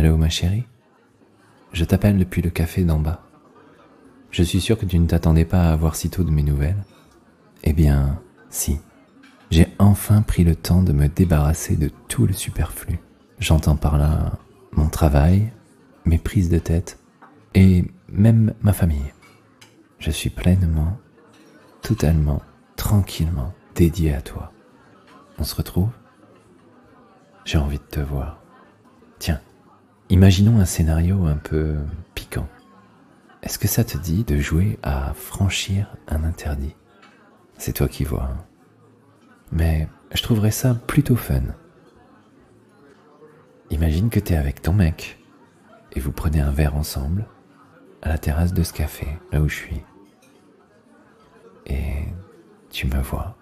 Allô ma chérie? Je t'appelle depuis le café d'en bas. Je suis sûr que tu ne t'attendais pas à avoir si tôt de mes nouvelles. Eh bien, si. J'ai enfin pris le temps de me débarrasser de tout le superflu. J'entends par là mon travail, mes prises de tête et même ma famille. Je suis pleinement, totalement, tranquillement dédié à toi. On se retrouve? J'ai envie de te voir. Tiens, imaginons un scénario un peu piquant. Est-ce que ça te dit de jouer à franchir un interdit? C'est toi qui vois. Hein. Mais je trouverais ça plutôt fun. Imagine que tu es avec ton mec et vous prenez un verre ensemble à la terrasse de ce café, là où je suis. Et tu me vois.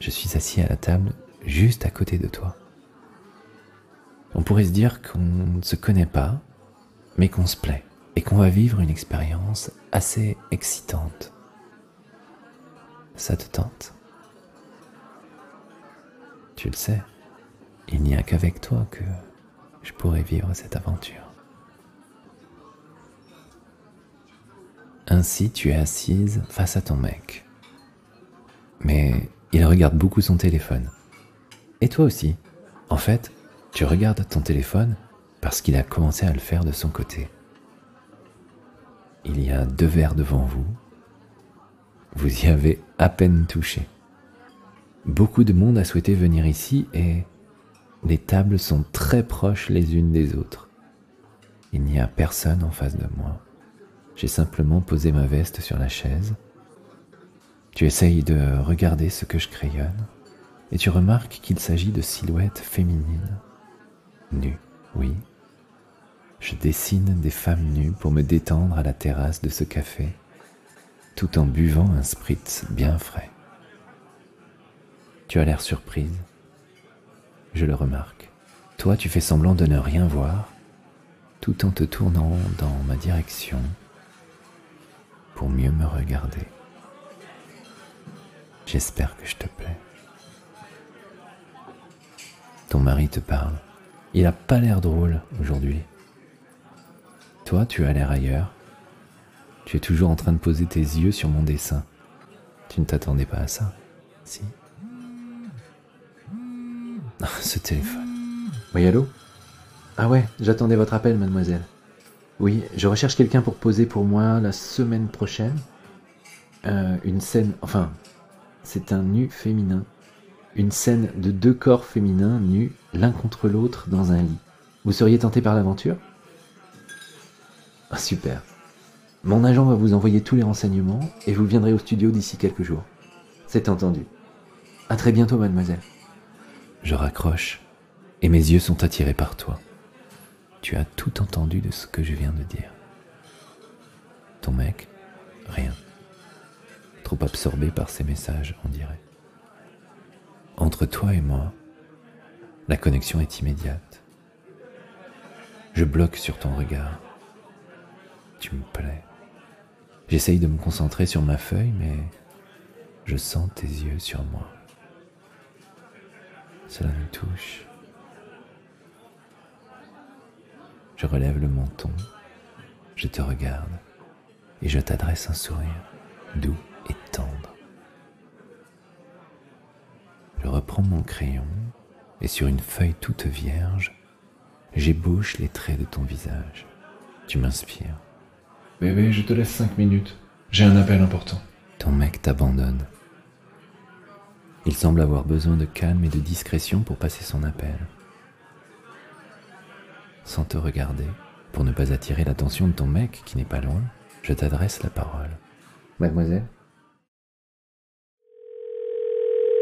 Je suis assis à la table juste à côté de toi. On pourrait se dire qu'on ne se connaît pas, mais qu'on se plaît et qu'on va vivre une expérience assez excitante. Ça te tente? Tu le sais, il n'y a qu'avec toi que je pourrais vivre cette aventure. Ainsi, tu es assise face à ton mec. Mais il regarde beaucoup son téléphone. Et toi aussi. En fait, tu regardes ton téléphone parce qu'il a commencé à le faire de son côté. Il y a deux verres devant vous. Vous y avez à peine touché. Beaucoup de monde a souhaité venir ici et les tables sont très proches les unes des autres. Il n'y a personne en face de moi. J'ai simplement posé ma veste sur la chaise. Tu essayes de regarder ce que je crayonne et tu remarques qu'il s'agit de silhouettes féminines. Nues, oui. Je dessine des femmes nues pour me détendre à la terrasse de ce café, tout en buvant un spritz bien frais. Tu as l'air surprise. Je le remarque. Toi, tu fais semblant de ne rien voir, tout en te tournant dans ma direction pour mieux me regarder. J'espère que je te plais. Ton mari te parle. Il a pas l'air drôle aujourd'hui. Toi, tu as l'air ailleurs. Tu es toujours en train de poser tes yeux sur mon dessin. Tu ne t'attendais pas à ça, si? Ah, Ce téléphone. Oui, allô? Ah ouais, j'attendais votre appel, mademoiselle. Oui, je recherche quelqu'un pour poser pour moi la semaine prochaine. Euh, une scène, enfin, c'est un nu féminin. Une scène de deux corps féminins nus l'un contre l'autre dans un lit. Vous seriez tenté par l'aventure? Ah, Super. Mon agent va vous envoyer tous les renseignements et vous viendrez au studio d'ici quelques jours. C'est entendu. À très bientôt, mademoiselle. Je raccroche et mes yeux sont attirés par toi. Tu as tout entendu de ce que je viens de dire. Ton mec, rien. Trop absorbé par ces messages, on dirait. Entre toi et moi, la connexion est immédiate. Je bloque sur ton regard. Tu me plais. J'essaye de me concentrer sur ma feuille, mais je sens tes yeux sur moi. Cela me touche. Je relève le menton, je te regarde et je t'adresse un sourire doux et tendre. Je reprends mon crayon et sur une feuille toute vierge, j'ébauche les traits de ton visage. Tu m'inspires. Bébé, je te laisse cinq minutes. J'ai un appel important. Ton mec t'abandonne. Il semble avoir besoin de calme et de discrétion pour passer son appel sans te regarder, pour ne pas attirer l'attention de ton mec qui n'est pas loin, je t'adresse la parole. Mademoiselle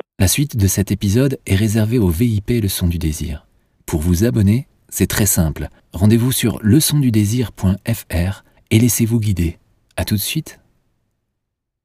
La suite de cet épisode est réservée au VIP Leçon du désir. Pour vous abonner, c'est très simple. Rendez-vous sur leçondudésir.fr et laissez-vous guider. A tout de suite